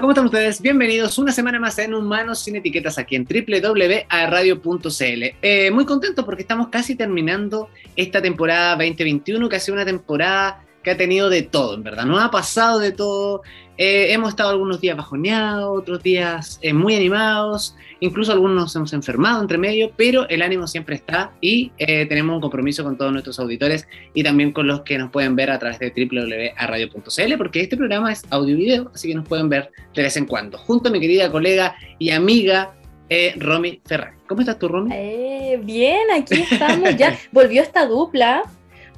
¿cómo están ustedes? Bienvenidos una semana más en Humanos sin Etiquetas aquí en www.radio.cl. Eh, muy contento porque estamos casi terminando esta temporada 2021, que ha sido una temporada que ha tenido de todo, en verdad. Nos ha pasado de todo. Eh, hemos estado algunos días bajoneados, otros días eh, muy animados, incluso algunos nos hemos enfermado entre medio, pero el ánimo siempre está y eh, tenemos un compromiso con todos nuestros auditores y también con los que nos pueden ver a través de www.radio.cl, porque este programa es audio y video, así que nos pueden ver de vez en cuando. Junto a mi querida colega y amiga Romy Ferrari. ¿Cómo estás tú, Romy? bien, aquí estamos. Ya volvió esta dupla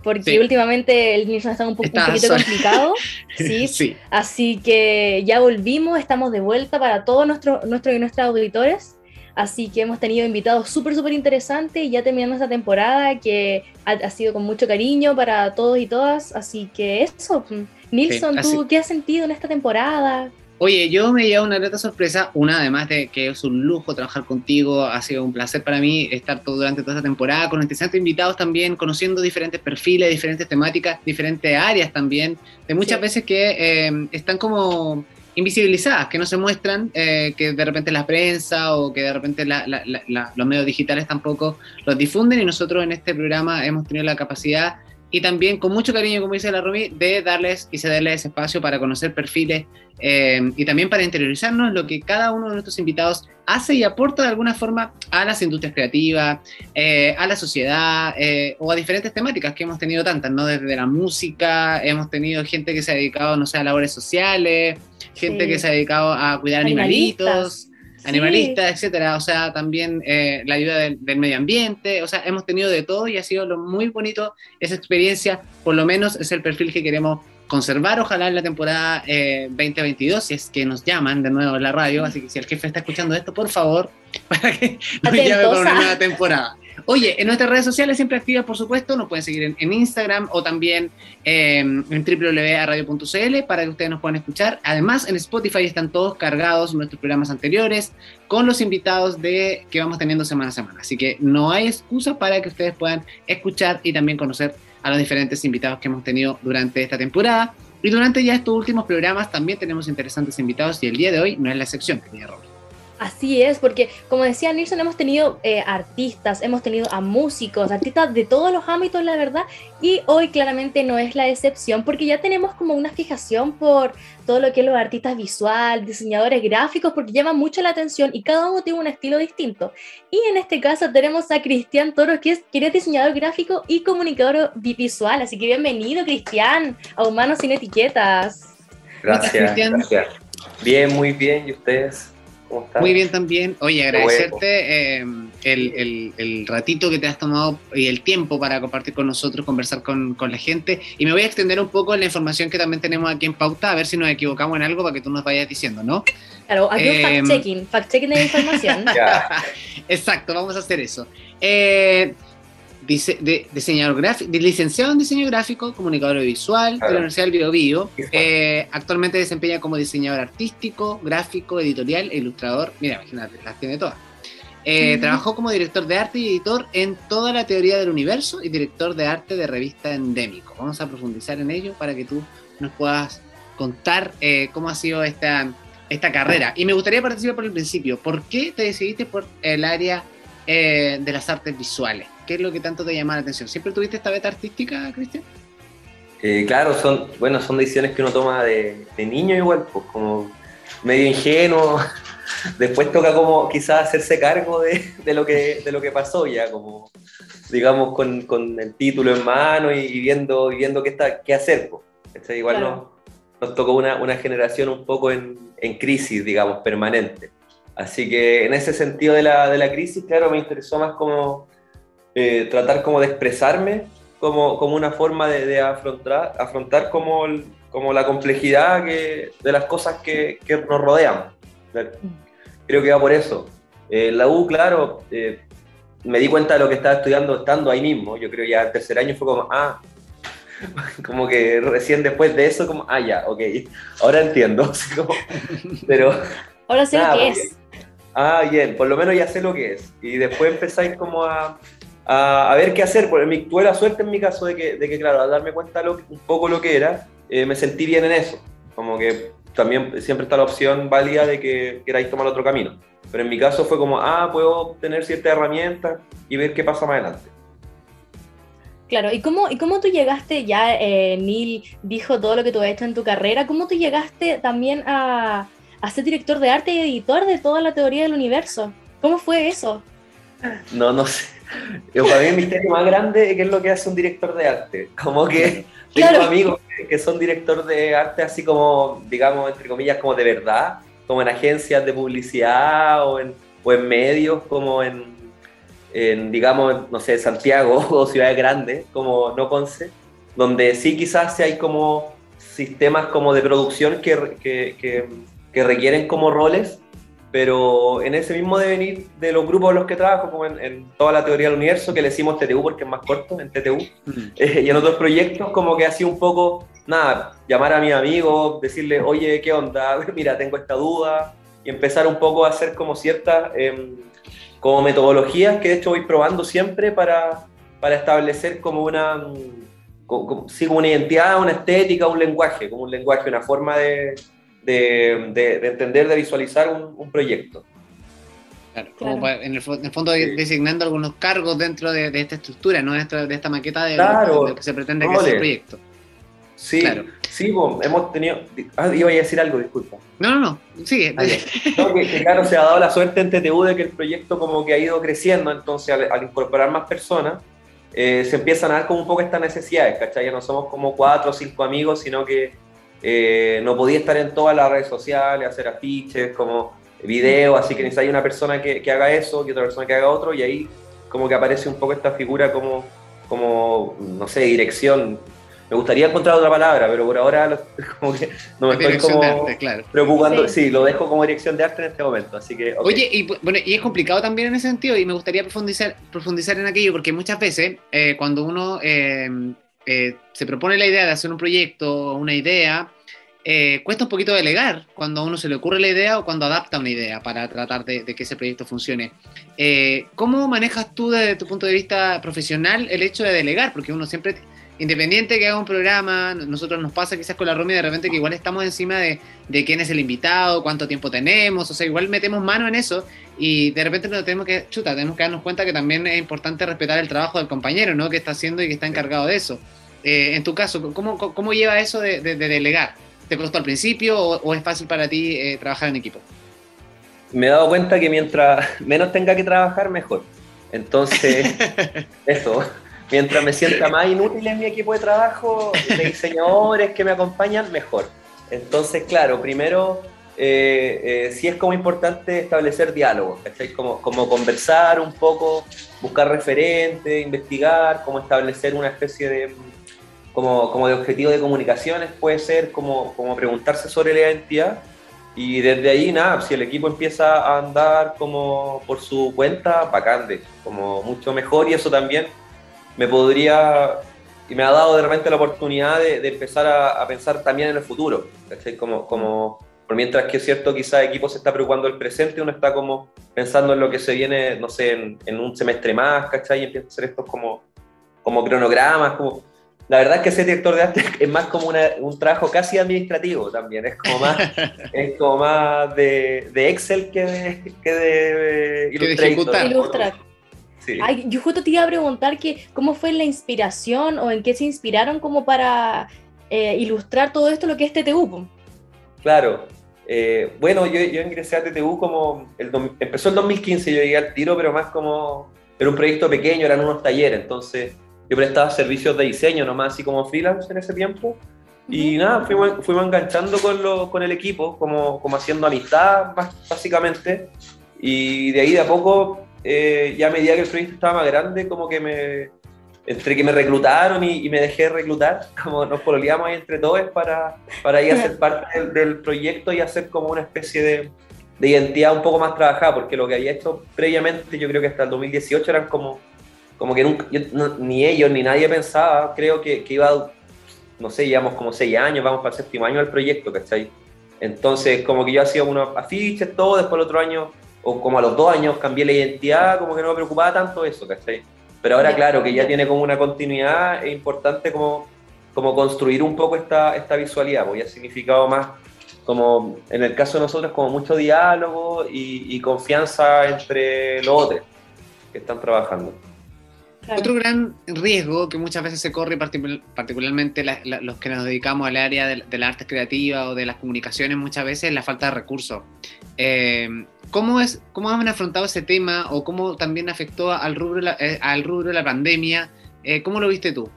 porque últimamente el Nilsson está un, poco, un poquito complicado. ¿sí? Así que ya volvimos, estamos de vuelta para todos nuestros nuestro y nuestros auditores. Así que hemos tenido invitados súper, súper interesantes y ya terminando esta temporada que ha, sido con mucho cariño para todos y todas. Así que eso, Nilsson, ¿tú qué has sentido en esta temporada? Oye, yo me llevo una grata sorpresa, una además de que es un lujo trabajar contigo, ha sido un placer para mí estar todo, durante toda esta temporada con interesantes invitados también, conociendo diferentes perfiles, diferentes temáticas, diferentes áreas también, de muchas veces que eh, están como invisibilizadas, que no se muestran, eh, que de repente la prensa o que de repente los medios digitales tampoco los difunden y nosotros en este programa hemos tenido la capacidad y también con mucho cariño, como dice la Romy, de darles y cederles ese espacio para conocer perfiles eh, y también para interiorizarnos lo que cada uno de nuestros invitados hace y aporta de alguna forma a las industrias creativas, eh, a la sociedad eh, o a diferentes temáticas que hemos tenido tantas, ¿no? Desde la música, hemos tenido gente que se ha dedicado, no sé, a labores sociales, gente que se ha dedicado a cuidar animalitos animalistas, etcétera, o sea, también eh, la ayuda del, medio ambiente, o sea, hemos tenido de todo y ha sido lo muy bonito esa experiencia, por lo menos es el perfil que queremos conservar, ojalá en la temporada 2022, eh, si es que nos llaman de nuevo en la radio, así que si el jefe está escuchando esto, por favor, para que nos llame por una nueva temporada. Oye, en nuestras redes sociales siempre activas, por supuesto, nos pueden seguir en, Instagram o también em, en www.radio.cl para que ustedes nos puedan escuchar. Además, en Spotify están todos cargados nuestros programas anteriores con los invitados de que vamos teniendo semana a semana. Así que no hay excusa para que ustedes puedan escuchar y también conocer a los diferentes invitados que hemos tenido durante esta temporada. Y durante ya estos últimos programas también tenemos interesantes invitados y el día de hoy no es la excepción, querida Robert. Así es, porque como decía Nilsson, hemos tenido eh, artistas, hemos tenido a músicos, artistas de todos los ámbitos, la verdad, y hoy claramente no es la excepción, porque ya tenemos como una fijación por todo lo que es los artistas visual, diseñadores gráficos, porque llama mucho la atención y cada uno tiene un estilo distinto. Y en este caso tenemos a Cristian Toro, que es, que es diseñador gráfico y comunicador visual, así que bienvenido Cristian a Humanos sin Etiquetas. Gracias, gracias. Bien, muy bien, ¿y ustedes? Muy bien también. Oye, agradecerte eh, el, ratito que te has tomado y el tiempo para compartir con nosotros, conversar con, la gente. Y me voy a extender un poco en la información que también tenemos aquí en pauta, a ver si nos equivocamos en algo para que tú nos vayas diciendo, ¿no? Claro, aquí un em, fact-checking, fact-checking de información. Exacto, vamos a hacer eso. Eh, de, diseñador gráfico, licenciado en diseño gráfico, comunicador visual de la Universidad del Bio, eh, actualmente desempeña como diseñador artístico, gráfico, editorial e ilustrador. Mira, imagínate, las tiene todas. Eh, trabajó como director de arte y editor en toda la teoría del universo y director de arte de revista Endémico. Vamos a profundizar en ello para que tú nos puedas contar eh, cómo ha sido esta, esta carrera. Y me gustaría participar por el principio. ¿Por qué te decidiste por el área de las artes visuales? ¿Qué es lo que tanto te llama la atención? ¿Siempre tuviste esta beta artística, Cristian? Eh, claro, son, bueno, son decisiones que uno toma de, niño igual, pues como medio ingenuo. Después toca como quizás hacerse cargo de, lo, que, de lo que pasó ya, como digamos con, el título en mano y, viendo, viendo qué, está, qué hacer. Pues. Igual nos, tocó una, generación un poco en, crisis, digamos, permanente. Así que en ese sentido de la, de la crisis, claro, me interesó más como eh, tratar como de expresarme como, como una forma de, afrontar, afrontar como, como la complejidad que, de las cosas que, que, nos rodean. Creo que va por eso. Eh, la U, claro, eh, me di cuenta de lo que estaba estudiando estando ahí mismo. Yo creo ya el tercer año fue como, ah, como que recién después de eso, como, ah, ya, ok, ahora entiendo. pero... Ahora sé lo que es. Ah, bien, por lo menos ya sé lo que es. Y después empezáis como a, a, ver qué hacer. Porque mi, tuve la suerte en mi caso de que, de que claro, al darme cuenta lo, un poco lo que era, eh, me sentí bien en eso. Como que también siempre está la opción válida de que queráis tomar otro camino. Pero en mi caso fue como, ah, puedo tener ciertas herramientas y ver qué pasa más adelante. Claro, ¿y cómo, y cómo tú llegaste, ya eh, Neil dijo todo lo que tú has hecho en tu carrera, ¿cómo tú llegaste también a, a ser director de arte y editor de toda la teoría del universo? ¿Cómo fue eso? No, no sé. Yo, para mí el misterio más grande es qué es lo que hace un director de arte. Como que tengo amigos que son director de arte así como, digamos, entre comillas, como de verdad, como en agencias de publicidad o en, o en medios, como en, en, digamos, no sé, Santiago o ciudades grandes, como no Conce, donde sí quizás hay como sistemas como de producción que, que, que, que requieren como roles pero en ese mismo devenir de los grupos en los que trabajo, como en, toda la teoría del universo, que le decimos TTU porque es más corto, en TTU, mm. eh, y en otros proyectos, como que hacía un poco, nada, llamar a mi amigo, decirle, oye, ¿qué onda? Mira, tengo esta duda, y empezar un poco a hacer como ciertas, em, como metodologías que de hecho voy probando siempre para, para establecer como una, como, sí, como una identidad, una estética, un lenguaje, como un lenguaje, una forma de de, entender, de visualizar un, proyecto. Claro, como en, el, fondo designando algunos cargos dentro de, esta estructura, ¿no? de, de esta maqueta de, lo, que se pretende que sea el proyecto. Sí, claro. sí, hemos tenido. Ah, iba a decir algo, disculpa. No, no, no, sigue. Ah, que, claro, se ha dado la suerte en TTU de que el proyecto como que ha ido creciendo, entonces al, incorporar más personas, eh, se empiezan a dar como un poco estas necesidades, ¿cachai? Ya no somos como cuatro o cinco amigos, sino que eh, no podía estar en todas las redes sociales, hacer afiches, como videos, así que necesita una persona que, que, haga eso y otra persona que haga otro, y ahí como que aparece un poco esta figura como, como no sé, dirección. Me gustaría encontrar otra palabra, pero por ahora como que no me estoy como preocupando. Sí. lo dejo como dirección de arte en este momento. Así que, Oye, y, bueno, y es complicado también en ese sentido, y me gustaría profundizar, profundizar en aquello, porque muchas veces eh, cuando uno eh, se propone la idea de hacer un proyecto, una idea, eh, cuesta un poquito delegar cuando a uno se le ocurre la idea o cuando adapta una idea para tratar de, que ese proyecto funcione. Eh, ¿Cómo manejas tú desde tu punto de vista profesional el hecho de delegar? Porque uno siempre, independiente que haga un programa, nosotros nos pasa quizás con la Romy de repente que igual estamos encima de, de quién es el invitado, cuánto tiempo tenemos, o sea, igual metemos mano en eso y de repente nos tenemos que, chuta, tenemos que darnos cuenta que también es importante respetar el trabajo del compañero, ¿no? Que está haciendo y que está encargado de eso. Eh, en tu caso, ¿cómo, cómo lleva eso de delegar? ¿Te costó al principio o, es fácil para ti eh, trabajar en equipo? Me he dado cuenta que mientras menos tenga que trabajar, mejor. Entonces, eso, mientras me sienta más inútil en mi equipo de trabajo, de diseñadores que me acompañan, mejor. Entonces, claro, primero, eh, eh, sí es como importante establecer diálogos, Como, como conversar un poco, buscar referentes, investigar, como establecer una especie de como, como de objetivo de comunicaciones puede ser como, como preguntarse sobre la identidad y desde ahí nada, si el equipo empieza a andar como por su cuenta, bacán, como mucho mejor y eso también me podría y me ha dado de repente la oportunidad de, de empezar a, a, pensar también en el futuro, Como, como, por mientras que es cierto, quizás el equipo se está preocupando del presente, uno está como pensando en lo que se viene, no sé, en, en un semestre más, ¿cachai? Y empieza a hacer estos como, como cronogramas, como la verdad es que ser director de arte es más como un trabajo casi administrativo también, es como más, es como más de, Excel que de, que de Illustrator. Yo justo te iba a preguntar que cómo fue la inspiración o en qué se inspiraron como para eh, ilustrar todo esto, lo que es TTU. Claro, eh, bueno, yo, yo, ingresé a TTU como, el, empezó el 2015, yo llegué al tiro, pero más como, era un proyecto pequeño, eran unos talleres, entonces yo prestaba servicios de diseño nomás, así como freelance en ese tiempo. Y nada, fuimos, fuimos enganchando con, lo, con el equipo, como, como haciendo amistad, básicamente. Y de ahí de a poco, eh, ya a medida que el proyecto estaba más grande, como que me. Entre que me reclutaron y, me dejé reclutar, como nos pololeamos ahí entre todos para, para ir a ser parte del, del, proyecto y hacer como una especie de, de identidad un poco más trabajada, porque lo que había hecho previamente, yo creo que hasta el 2018 eran como como que nunca, ni ellos ni nadie pensaba, creo que, que, iba, no sé, llevamos como seis años, vamos para el séptimo año del proyecto, ¿cachai? Entonces, como que yo hacía unos afiches, todo, después el otro año, o como a los dos años, cambié la identidad, como que no me preocupaba tanto eso, ¿cachai? Pero ahora, claro, que ya tiene como una continuidad, es importante como, como construir un poco esta, esta visualidad, porque ha significado más como en el caso de nosotros, como mucho diálogo y, confianza entre los otros que están trabajando. Otro gran riesgo que muchas veces se corre, particularmente los que nos dedicamos al área de, la arte creativa o de las comunicaciones, muchas veces es la falta de recursos. Eh, ¿cómo, es, ¿Cómo han afrontado ese tema o cómo también afectó al rubro, eh, al rubro de la pandemia? Eh, ¿Cómo lo viste tú?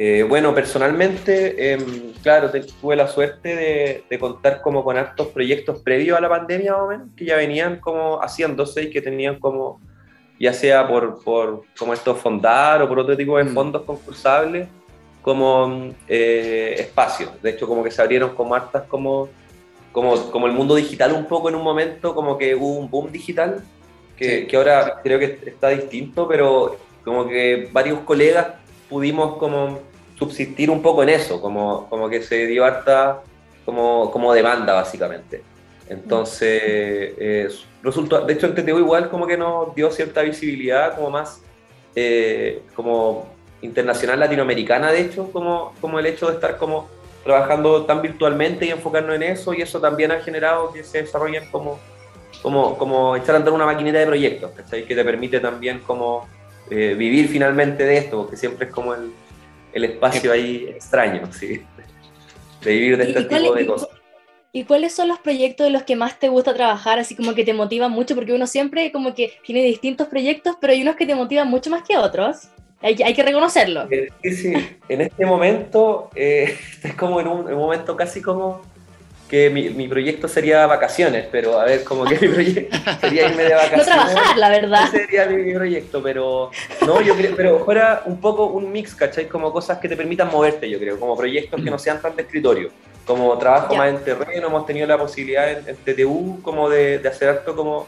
Eh, bueno, personalmente, em, claro, tuve la suerte de, contar como con hartos proyectos previos a la pandemia, más o menos, que ya venían como haciéndose y que tenían como, ya sea por, por como estos fondar o por otro tipo de mm. fondos concursables, como eh, espacios. De hecho, como que se abrieron como hartas como, como, como el mundo digital un poco en un momento, como que hubo un boom digital, que, que ahora creo que está distinto, pero como que varios colegas pudimos como subsistir un poco en eso, como, como que se dio harta como, como demanda básicamente. Entonces, eh, resulta, de hecho en TTU igual como que nos dio cierta visibilidad como más eh, como internacional latinoamericana, de hecho, como, como el hecho de estar como trabajando tan virtualmente y enfocarnos en eso, y eso también ha generado que se desarrollen como, como, como echar a andar una maquinita de proyectos, Que te permite también como eh, vivir finalmente de esto, porque siempre es como el, el espacio ahí extraño, ¿sí? De vivir de este tipo de cosas. ¿Y cuáles son los proyectos de los que más te gusta trabajar, así como que te motivan mucho? Porque uno siempre como que tiene distintos proyectos, pero hay unos que te motivan mucho más que otros. Hay, hay que reconocerlo. Eh, sí, sí. En este momento, eh, es como en un, momento casi como que mi, mi, proyecto sería vacaciones, pero a ver, como que mi proyecto sería irme de vacaciones. No trabajar, la verdad. Ese sería mi, proyecto, pero no, yo creo, pero fuera un poco un mix, ¿cachai? Como cosas que te permitan moverte, yo creo, como proyectos que no sean tan de escritorio. Como trabajo más en terreno, hemos tenido la posibilidad en, TTU como de, de, hacer acto como,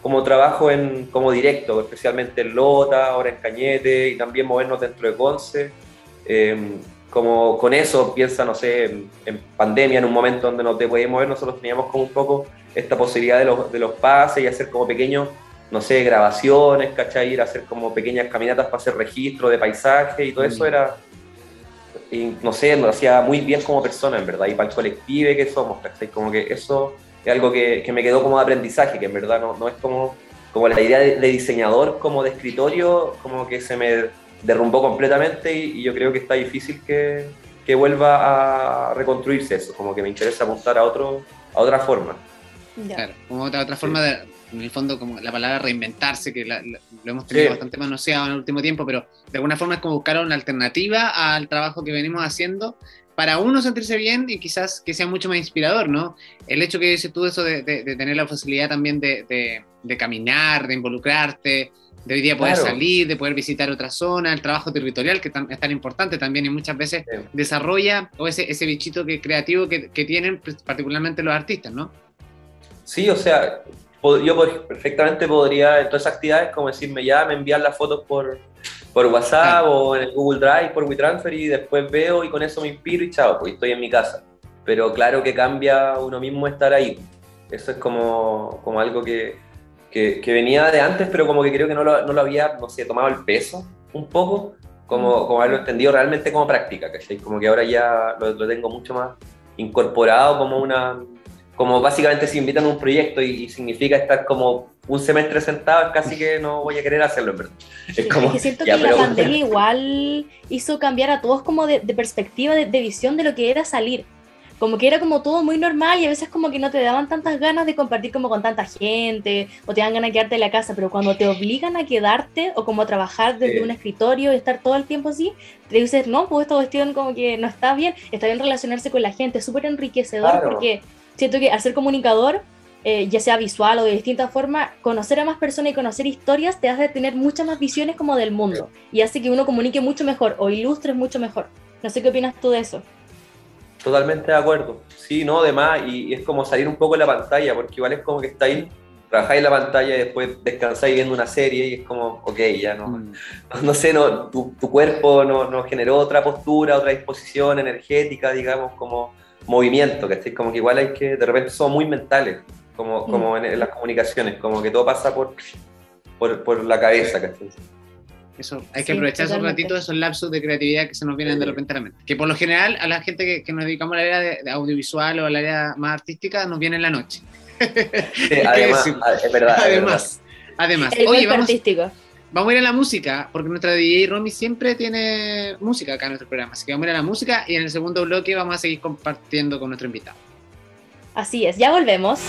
como trabajo en, como directo, especialmente en Lota, ahora en Cañete, y también movernos dentro de Conce. Eh, como con eso, piensa, no sé, en, pandemia, en un momento donde no te podías mover, nosotros teníamos como un poco esta posibilidad de los, de los pases y hacer como pequeños, no sé, grabaciones, ¿cachai? Ir a hacer como pequeñas caminatas para hacer registro de paisaje y todo eso mm. era, y, no sé, nos hacía muy bien como persona, en verdad, y para el colectivo que somos, ¿cachai? Como que eso es algo que, que me quedó como de aprendizaje, que en verdad no, no es como, como la idea de, diseñador, como de escritorio, como que se me derrumbó completamente y, yo creo que está difícil que, que, vuelva a reconstruirse eso, como que me interesa apuntar a, otro, a otra forma. Claro, como otra, otra forma de, en el fondo, como la palabra reinventarse, que lo hemos tenido bastante manoseado en el último tiempo, pero de alguna forma es como buscar una alternativa al trabajo que venimos haciendo para uno sentirse bien y quizás que sea mucho más inspirador, ¿no? El hecho que dices tú eso de, de, tener la facilidad también de, de, caminar, de involucrarte, de hoy día poder salir, de poder visitar otra zona, el trabajo territorial que es tan importante también y muchas veces desarrolla o ese, ese bichito que, creativo que, que, tienen pues, particularmente los artistas, ¿no? Sí, o sea, yo perfectamente podría en todas esas actividades como decirme ya, me envían las fotos por, por WhatsApp o en el Google Drive, por WeTransfer y después veo y con eso me inspiro y chao, pues estoy en mi casa. Pero claro que cambia uno mismo estar ahí. Eso es como, como algo que, que, venía de antes, pero como que creo que no lo, no lo, había, no sé, tomado el peso un poco, como, como haberlo entendido realmente como práctica, ¿cachai? Como que ahora ya lo, lo, tengo mucho más incorporado como una, como básicamente si invitan a un proyecto y, significa estar como un semestre sentado, casi que no voy a querer hacerlo, en verdad. Es, como, que siento que la pandemia igual hizo cambiar a todos como de, perspectiva, de, de, visión de lo que era salir. Como que era como todo muy normal y a veces como que no te daban tantas ganas de compartir como con tanta gente o te dan ganas de quedarte en la casa, pero cuando te obligan a quedarte o como a trabajar desde un escritorio y estar todo el tiempo así, te dices, no, pues esta cuestión como que no está bien, está bien relacionarse con la gente, es súper enriquecedor porque siento que al ser comunicador, eh, ya sea visual o de distinta forma, conocer a más personas y conocer historias te hace tener muchas más visiones como del mundo y hace que uno comunique mucho mejor o ilustres mucho mejor. No sé qué opinas tú de eso. Totalmente de acuerdo. Sí, no, además, y, y, es como salir un poco de la pantalla, porque igual es como que estáis, trabajáis en la pantalla y después descansáis viendo una serie y es como, ok, ya no, mm. no, sé, no, tu, tu cuerpo no, no, generó otra postura, otra disposición energética, digamos, como movimiento, que Como que igual hay que, de repente somos muy mentales, como, mm. como en, las comunicaciones, como que todo pasa por, por, por la cabeza, ¿cachai? Eso, hay que aprovechar esos ratitos, esos lapsos de creatividad que se nos vienen de repente a la mente. Que por lo general a la gente que, nos dedicamos al área de, audiovisual o al área más artística nos viene en la noche. además, es verdad. Además, además. Oye, vamos, vamos a ir a la música, porque nuestra DJ Romy siempre tiene música acá en nuestro programa. Así que vamos a ir a la música y en el segundo bloque vamos a seguir compartiendo con nuestro invitado. Así es, ya volvemos.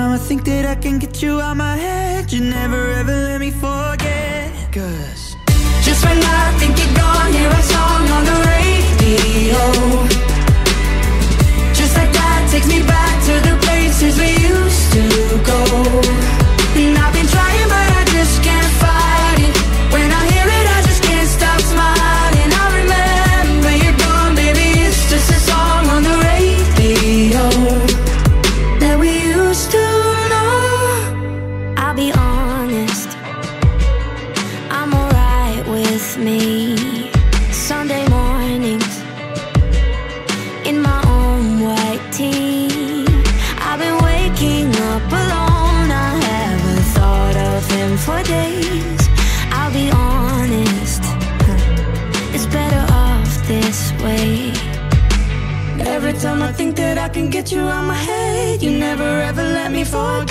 Time I think that I can get you out my head, you never ever let me forget. Cause just when I think you're gone, hear a song on the radio. Just like that takes me back to the places we used to go forget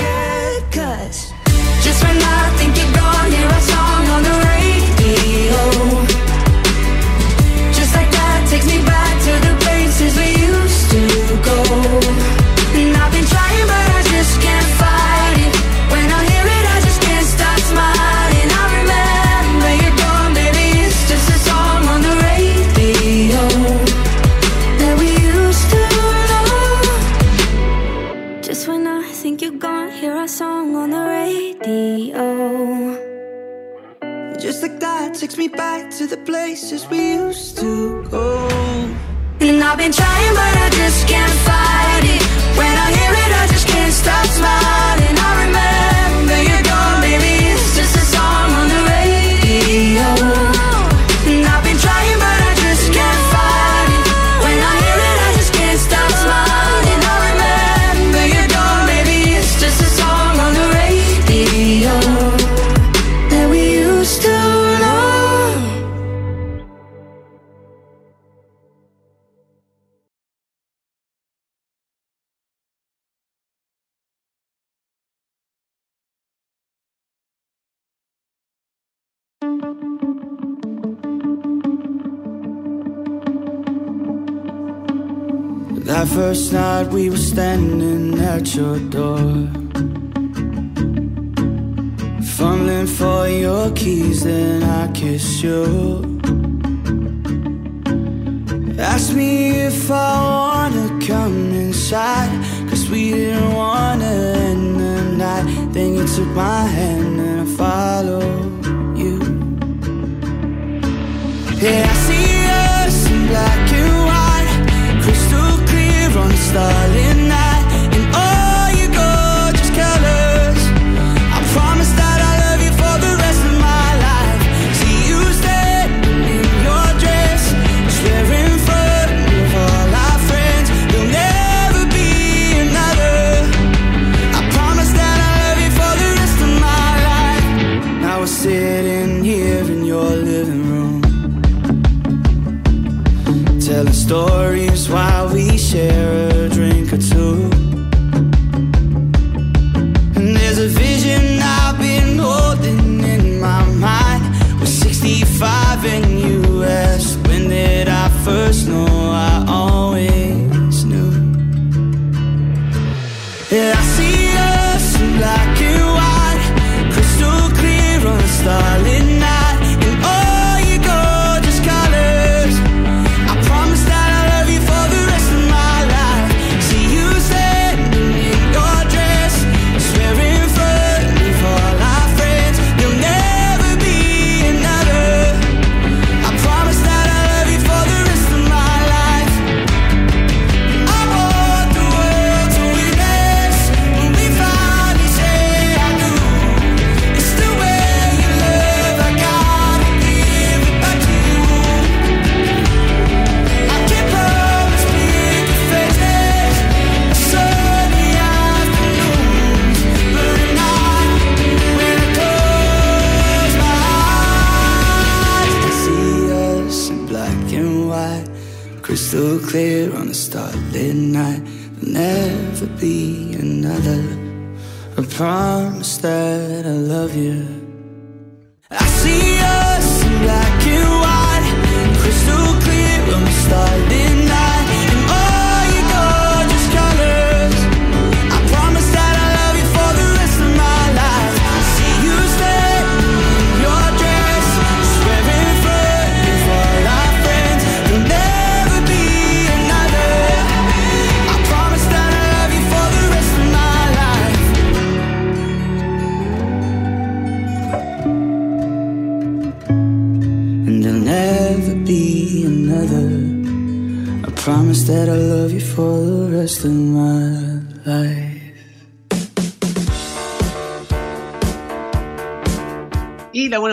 That first night we were standing at your door. Fumbling for your keys, then I kissed you. Asked me if I wanna come inside Cause we didn't wanna end the night. Then you took my hand and I followed you. Yeah, Stalin.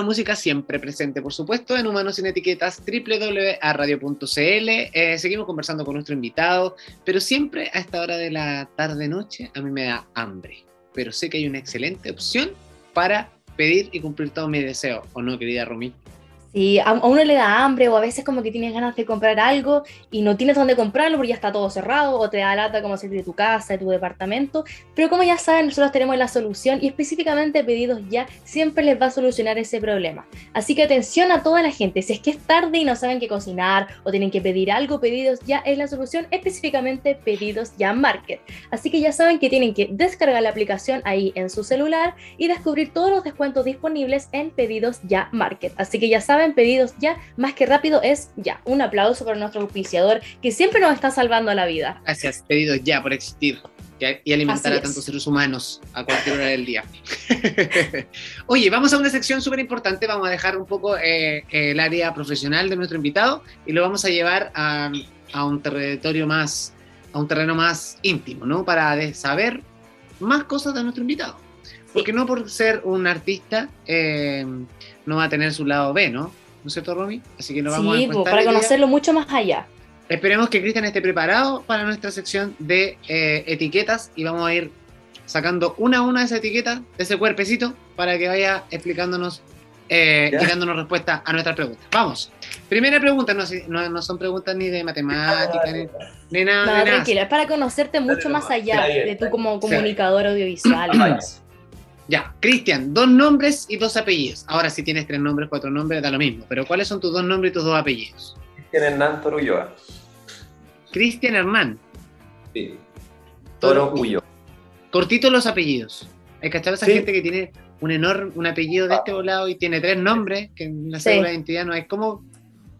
Música siempre presente, por supuesto, en Humanos Sin Etiquetas, www.radio.cl. Eh, seguimos conversando con nuestro invitado, pero siempre a esta hora de la tarde-noche a mí me da hambre. Pero sé que hay una excelente opción para pedir y cumplir todos mis deseos, ¿o no, querida Romy? Sí, a, uno le da hambre o a veces como que tienes ganas de comprar algo y no tienes dónde comprarlo porque ya está todo cerrado o te da lata como salir de tu casa, de tu departamento. Pero como ya saben, nosotros tenemos la solución y específicamente Pedidos Ya siempre les va a solucionar ese problema. Así que atención a toda la gente, si es que es tarde y no saben qué cocinar o tienen que pedir algo, Pedidos Ya es la solución, específicamente Pedidos Ya Market. Así que ya saben que tienen que descargar la aplicación ahí en su celular y descubrir todos los descuentos disponibles en Pedidos Ya Market. Así que ya saben, Pedidos Ya, más que rápido es ya. Un aplauso para nuestro auspiciador que siempre nos está salvando la vida. Gracias, pedidos ya por existir y- alimentar a tantos seres humanos a cualquier hora del día. Oye, vamos a una sección súper importante. Vamos a dejar un poco eh, el área profesional de nuestro invitado y lo vamos a llevar a, a un territorio más, a un terreno más íntimo, ¿no? Para saber más cosas de nuestro invitado. Porque no por ser un artista eh, no va a tener su lado B, ¿no? ¿No es cierto, Romy? Así que lo vamos a Sí, po, para conocerlo mucho más allá. Esperemos que Cristian esté preparado para nuestra sección de eh, etiquetas y vamos a ir sacando una a una de esas etiquetas, de ese cuerpecito, para que vaya explicándonos eh, y dándonos respuesta a nuestras preguntas. Vamos. Primera pregunta, no, sé- no, no son preguntas ni de matemática, ni, ni nada. No, de nada. tranquila, es para conocerte mucho más allá de tú como Sí. comunicador audiovisual. Ya, Cristian, dos nombres y dos apellidos. Ahora si tienes tres nombres, cuatro nombres, da lo mismo. Pero ¿cuáles son tus dos nombres y tus dos apellidos? Cristian Hernán Toro Ulloa. Cristian Hernán. Sí. Toro Ulloa. Cortito los apellidos. Hay que esa Sí. gente que tiene un enorme, un apellido de este volado y tiene tres nombres, que en la Sí. cédula de identidad no hay como.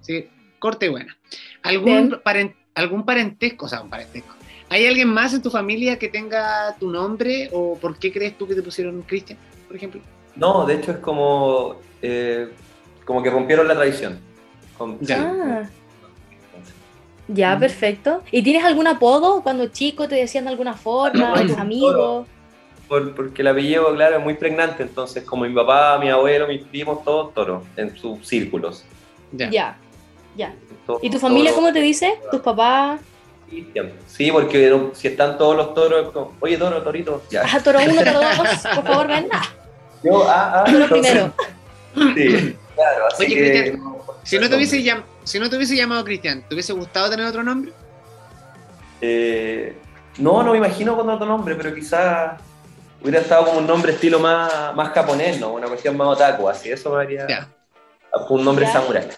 Sí, corte y buena. ¿Algún, paren- ¿Algún parentesco? O sea, un parentesco. ¿Hay alguien más en tu familia que tenga tu nombre? ¿O por qué crees tú que te pusieron Cristian, por ejemplo? No, de hecho es como, eh, como que rompieron la tradición. Con- Ya. Ah, ya, Mm. perfecto. ¿Y tienes algún apodo cuando chico te decían de alguna forma, o tus amigos? Por- porque el apellido, claro, es muy pregnante, entonces como mi papá, mi abuelo, mis primos, todos toros, en sus círculos. Ya. Ya, ya. ¿Y tu familia cómo te dice? ¿Tus papás? Cristian. Sí, porque no- si están todos los toros, como, oye, toro, torito, ya. Ah, toro uno, toro dos, por favor, ven. Ah, Yo, ah, ah, toro entonces- primero. Sí, claro, así Oye, que... Cristian, Si no, te hubiese llam- si no te hubiese llamado Cristian, ¿te hubiese gustado tener otro nombre? Eh, no, no me imagino con otro nombre, pero quizás hubiera estado como un nombre estilo más, más japonés, ¿no? Una cuestión más otaku, así, eso me haría Ya. un nombre samurai.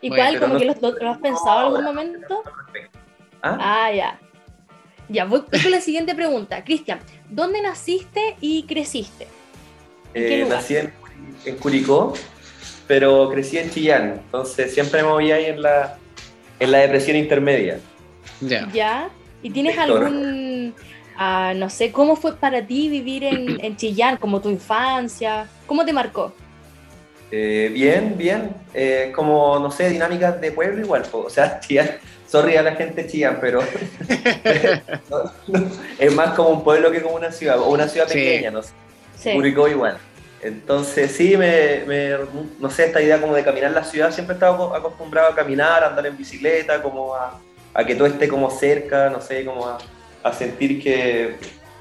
¿Y cuál? ¿Como no- que lo, lo- lo has pensado en algún momento? ¿Ah? Ah, ya. Ya, voy con la siguiente pregunta. Cristian, ¿dónde naciste y creciste? ¿En qué Eh, lugar? nací en, en Curicó, pero crecí en Chillán, entonces siempre me moví ahí en la, en la depresión intermedia. Ya. ¿Ya? ¿Y tienes algún, ah, no sé, cómo fue para ti vivir en, en Chillán, como tu infancia? ¿Cómo te marcó? Eh, bien, bien, eh, como, no sé, dinámicas de pueblo igual, o sea, Chillán, sorry a la gente Chillán, pero no, no, es más como un pueblo que como una ciudad, o una ciudad Sí. pequeña, no sé. Sí. Curicó igual. Entonces, sí, me, me- no sé, esta idea como de caminar la ciudad, siempre he estado aco- acostumbrado a caminar, a andar en bicicleta, como a, a que todo esté como cerca, no sé, como a, a sentir que,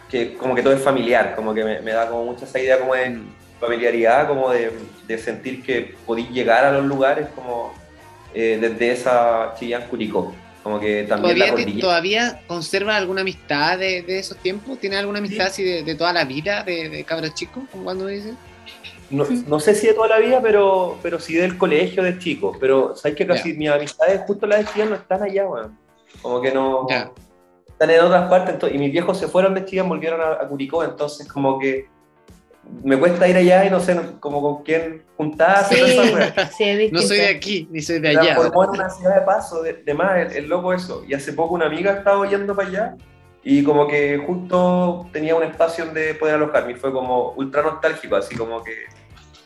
que como que todo es familiar, como que me, me da como mucha esa idea como de familiaridad, como de, de sentir que podéis llegar a los lugares como eh, desde esa Chillán Curicó. Como que también la ¿Todavía, cordillera. ¿Todavía conserva alguna amistad de, de esos tiempos? ¿Tiene alguna amistad así de, de toda la vida de, de cabros chicos? como cuando dicen? No, no sé si de toda la vida, pero, pero sí del colegio, de chico. Pero sabes que casi Ya. mis amistades, justo las de Chillán, no están allá, weón. Como que no. Ya. Están en otras partes. ento- y mis viejos se fueron de Chillán, volvieron a, a Curicó. Entonces, como que me cuesta ir allá y no sé como con quién juntarse. Sí. No soy de aquí, ni soy de allá. transformó en una ciudad de paso, de, de más, el, el loco eso. Y hace poco una amiga estaba yendo para allá y como que justo tenía un espacio donde poder alojarme y fue como ultra nostálgico, así como que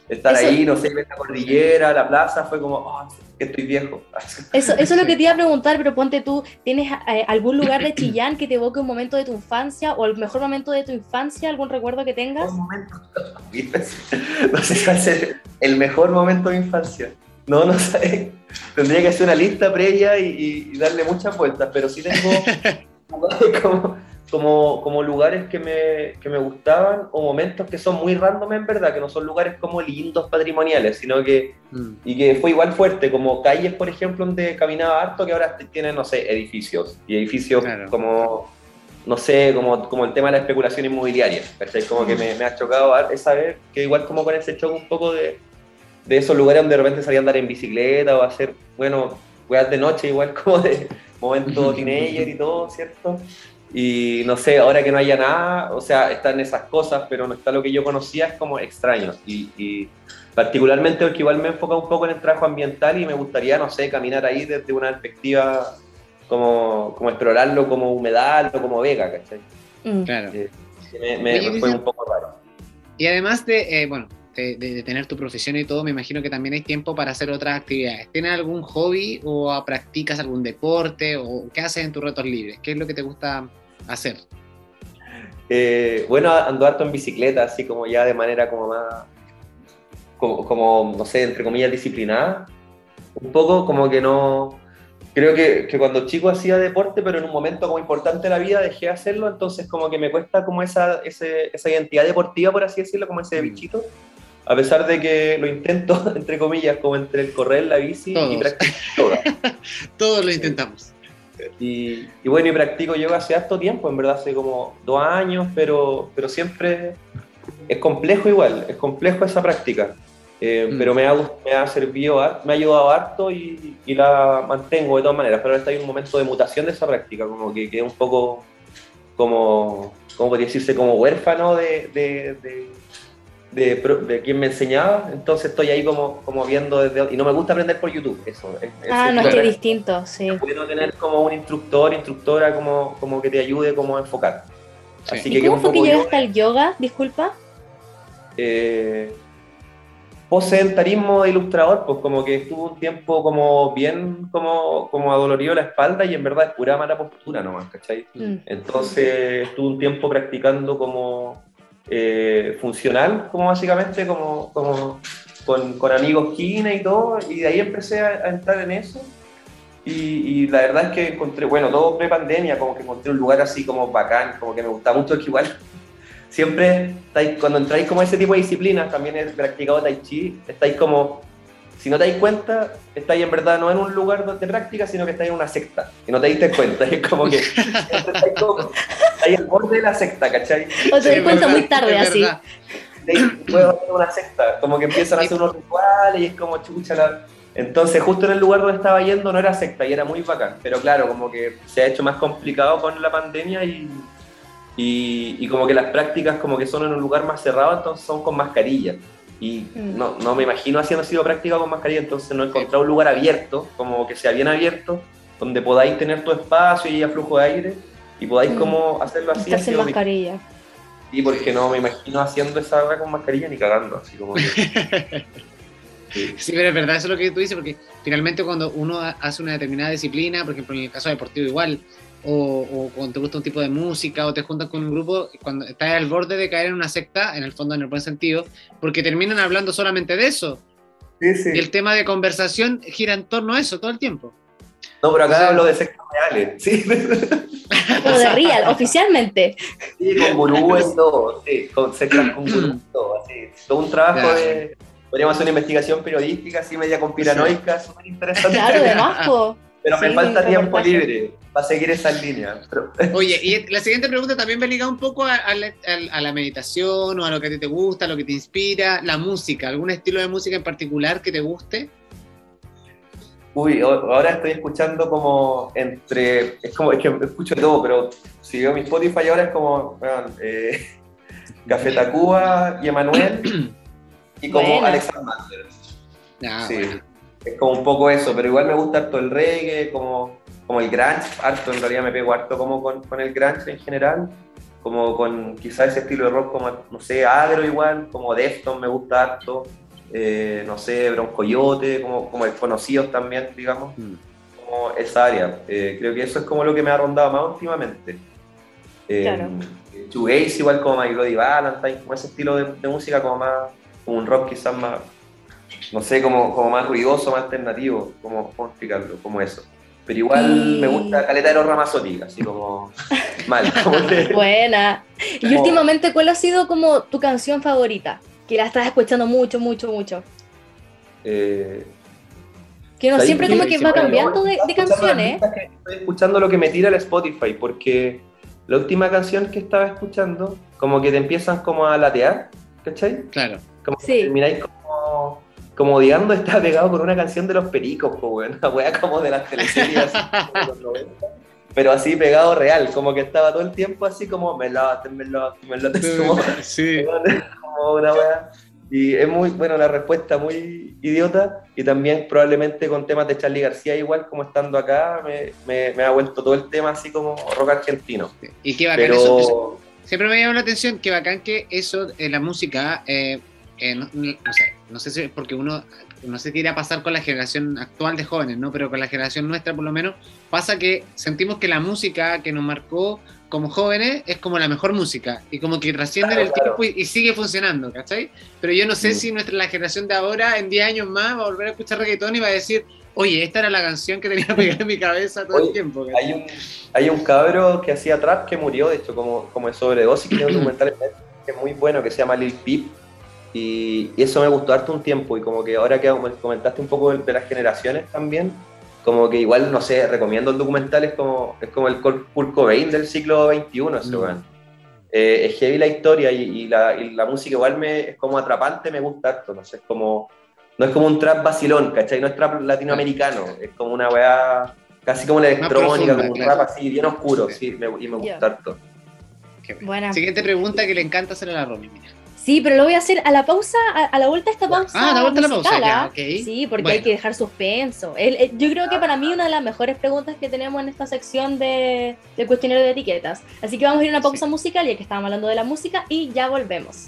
estar Eso- ahí, no sé, ver la cordillera, la plaza, fue como, oh, que estoy viejo. Eso, eso es lo que te iba a preguntar, pero ponte tú, ¿tienes eh, algún lugar de Chillán que te evoque un momento de tu infancia o el mejor momento de tu infancia, algún recuerdo que tengas? Un momento. No sé si va a ser el mejor momento de infancia. No, no sé. Tendría que hacer una lista previa y darle muchas vueltas, pero sí tengo como, como, como lugares que me, que me gustaban o momentos que son muy random en verdad, que no son lugares como lindos patrimoniales, sino que, Mm. y que fue igual fuerte, como calles, por ejemplo, donde caminaba harto, que ahora tienen, no sé, edificios, y edificios Claro. como, no sé, como, como el tema de la especulación inmobiliaria, ¿cachai? Como que me, me ha chocado esa vez, que igual como con ese choque un poco de, de esos lugares donde de repente salía a andar en bicicleta o a hacer, bueno, weas de noche, igual como de momento teenager y todo, ¿cierto? Y no sé, ahora que no haya nada, o sea, están esas cosas, pero no está lo que yo conocía, es como extraño. Y, y particularmente porque igual me he enfocado un poco en el trabajo ambiental y me gustaría, no sé, caminar ahí desde una perspectiva como, como explorarlo como humedal o como vega, ¿cachai? Mm. Claro. Eh, me, me- Oye, me fue un poco raro. Y además de, eh, bueno, de, de- de tener tu profesión y todo, me imagino que también hay tiempo para hacer otras actividades. ¿Tienes algún hobby o practicas algún deporte o qué haces en tus ratos libres? ¿Qué es lo que te gusta hacer? Eh, bueno, ando harto en bicicleta, así como ya de manera como más, como, como, no sé, entre comillas, disciplinada. Un poco como que no, creo que, que cuando chico hacía deporte, pero en un momento como importante de la vida dejé de hacerlo, entonces como que me cuesta como esa, ese- esa identidad deportiva, por así decirlo, como ese Mm. bichito. A pesar de que lo intento, entre comillas, como entre el correr, la bici y practicar yoga. Todos lo intentamos. Y, y bueno, y practico yoga hace harto tiempo, en verdad hace como dos años, pero, pero siempre es complejo igual, es complejo esa práctica. Eh, Mm. Pero me ha, me ha servido, me ha ayudado harto y, y la mantengo de todas maneras. Pero ahora está en un momento de mutación de esa práctica, como que quedé un poco, como, ¿cómo podría decirse? Como huérfano de, de, de, de de quien me enseñaba. Entonces estoy ahí como, como viendo desde... Y no me gusta aprender por YouTube, eso. es- Ah, es- no, es es- que distinto, sí. bueno tener como un instructor, instructora como, como que te ayude como a enfocar. Sí. Así ¿Y que cómo fue que llegaste al yoga? Disculpa. eh, de ilustrador, pues como que estuvo un tiempo como bien como, como adolorido la espalda y en verdad es pura mala postura nomás, ¿cachai? Mm. Entonces estuve un tiempo practicando como eh, funcional, como básicamente, como, como con, con amigos kine y todo, y de ahí empecé a, a entrar en eso. Y, y la verdad es que encontré, bueno, todo pre-pandemia, como que encontré un lugar así como bacán, como que me gusta mucho, que igual siempre, estáis- cuando entráis como a ese tipo de disciplinas, también he practicado Tai Chi, estáis como, si no te dais cuenta, estáis en verdad no en un lugar de práctica, sino que estáis en una secta, y no te diste cuenta, es como que estáis como, estáis al borde de la secta, ¿cachai? O te Sí, das cuenta verdad, muy tarde, así. verdad. de ahí puedo hacer una secta, como que empiezan a hacer unos rituales y es como chucha la... Entonces justo en el lugar donde estaba yendo no era secta y era muy bacán, pero claro, como que se ha hecho más complicado con la pandemia y, y, y como que las prácticas como que son en un lugar más cerrado, entonces son con mascarilla. Y no, no me imagino haciendo sido práctica con mascarilla, entonces no he encontrado un lugar abierto, como que sea bien abierto, donde podáis tener tu espacio y haya flujo de aire y podáis Mm. como hacerlo así. Ha sin mascarilla. Sí, porque no me imagino haciendo esa hora con mascarilla ni cagando, así como que... Sí. Sí, pero es verdad, eso es lo que tú dices, porque finalmente cuando uno ha- hace una determinada disciplina, por ejemplo en el caso deportivo igual, o, o cuando te gusta un tipo de música o te juntas con un grupo, cuando estás al borde de caer en una secta, en el fondo en el buen sentido, porque terminan hablando solamente de eso. Sí, sí. Y el tema de conversación gira en torno a eso todo el tiempo. No, pero acá O sea- hablo de sectas reales. Sí, Como de real, oficialmente. sí con gurúes y todo. Sí, con sectas con todo. Así. Todo un trabajo de. Podríamos hacer una investigación periodística así media conspiranoica, súper interesante. Claro, de más, pero me falta tiempo libre para seguir esas líneas. Pero- Oye, y la siguiente pregunta también va ligada un poco a, a la, a- a la meditación o a lo que a ti te gusta, a lo que te inspira, la música, algún estilo de música en particular que te guste. Uy, ahora estoy escuchando como entre. Es como, es que escucho de todo, pero si veo mi Spotify ahora es como. weón, eh, Café Tacuba y Emanuel y como. Alexander. Ah, Sí. bueno. Es como un poco eso, pero igual me gusta harto el reggae, como, como el grunge, harto, en realidad me pego harto como con, con el grunge en general, como con quizás ese estilo de rock como, no sé, agro igual, como Defton me gusta harto, eh, no sé, Broncoyote, como, como desconocidos también, digamos, Mm. como esa área. Eh, creo que eso es como lo que me ha rondado más últimamente. Eh, Claro. Shoegaze igual como My Bloody Valentine, como ese estilo de, de música como más, como un rock quizás más, no sé, como, como más ruidoso, más alternativo, como, ¿cómo explicarlo? Como eso. Pero igual Y- me gusta Caleta de los Ramazotti, así como mal. Como que, Buena. Y Como- últimamente, ¿cuál ha sido como tu canción favorita? Que la estás escuchando mucho, mucho, mucho. eh, Que ¿sabes siempre como que va cambiando de, de canciones. ¿eh? que Estoy escuchando lo que me tira el Spotify, porque la última canción que estaba escuchando, como que te empiezan como a latear, ¿cachai? Claro. Como que Sí. termináis como, como odiando está pegado con una canción de los pericos, weón. Una wea como de las teleseries de los 90. Pero así pegado real, como que estaba todo el tiempo así como me late, me late, me late, como, Sí. como una wea. Y es muy, bueno, la respuesta muy idiota. Y también probablemente con temas de Charlie García, igual como estando acá, me, me, me ha vuelto todo el tema así como rock argentino. Y qué bacán eso. Pero Siempre me llama la atención que bacán que eso en la música, eh, eh, no, no- o sea, no sé si es porque uno, no sé qué irá a pasar con la generación actual de jóvenes, ¿no? Pero con la generación nuestra por lo menos, pasa que sentimos que la música que nos marcó como jóvenes es como la mejor música y como que trasciende Claro, el claro. tiempo y, y sigue funcionando, ¿cachai? Pero yo no sé si nuestra, la generación de ahora, en 10 años más, va a volver a escuchar reggaetón y va a decir, oye, esta era la canción que tenía pegada en mi cabeza todo el tiempo. ¿cachai? hay un, hay un cabro que hacía trap que murió, de hecho, como, como sobredosis, que tiene un documental que es muy bueno, que se llama Lil Peep. Y, y eso me gustó harto un tiempo. Y como que ahora que comentaste un poco de, de las generaciones también, como que igual, no sé, recomiendo el documental, es como, es como el Kurt Cobain del siglo XXI, ese Mm. Eh, es heavy la historia y, y la, y la música igual me, es como atrapante, me gusta harto, no sé, es como, no es como un trap vacilón, ¿cachai? No es trap latinoamericano, es como una weá casi como la electrónica, como un claro. rap así, bien oscuro, sí, me- y me gusta harto. Buena. Siguiente pregunta que le encanta hacer a la Romy, mira. Sí, pero lo voy a hacer a la pausa, a, a la vuelta de esta pausa. Ah, a la vuelta de la pausa, ya, ¿ah? Sí, porque Bueno. hay que dejar suspenso. El- el- yo creo que para mí una de las mejores preguntas que tenemos en esta sección de, de cuestionario de etiquetas. Así que vamos a ir a una pausa musical, ya que estábamos hablando de la música, y ya volvemos.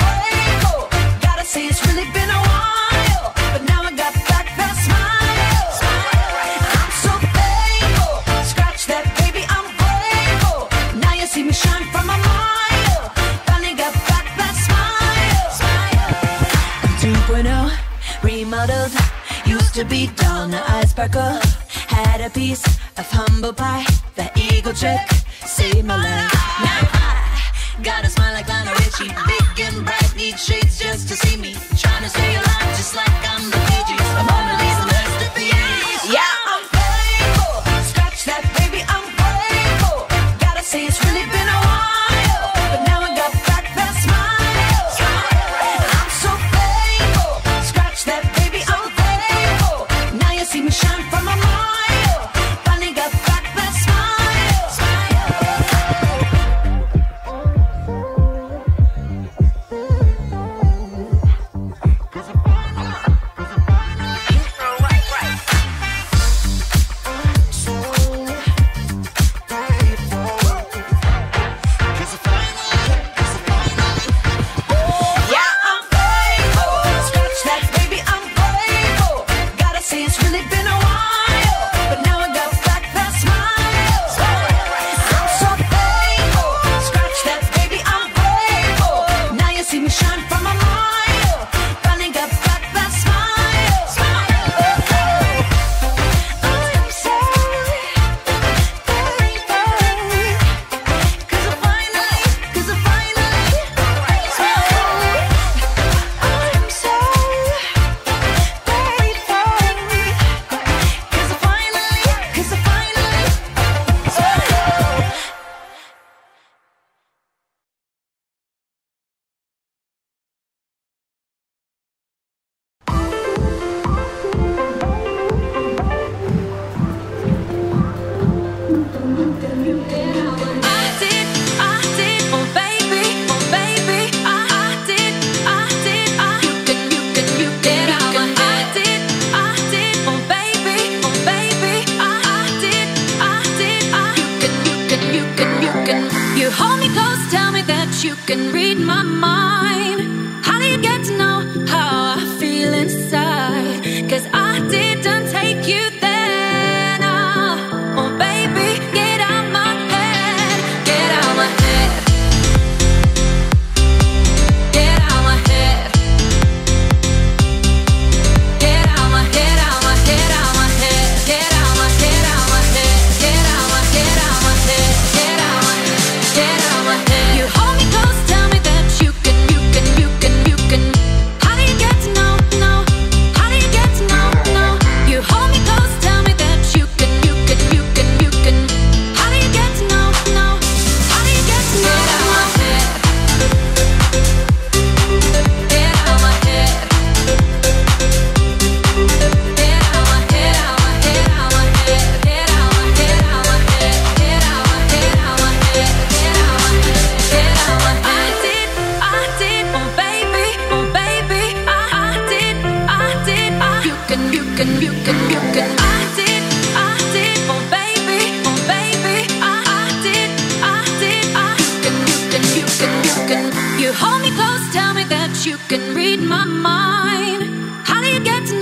to be dull, now I sparkle. Had a piece of humble pie. That eagle trick saved my life. Now I got a smile like Lionel Richie. Big and bright, need shades just to see me. you can read my mind. How do you get to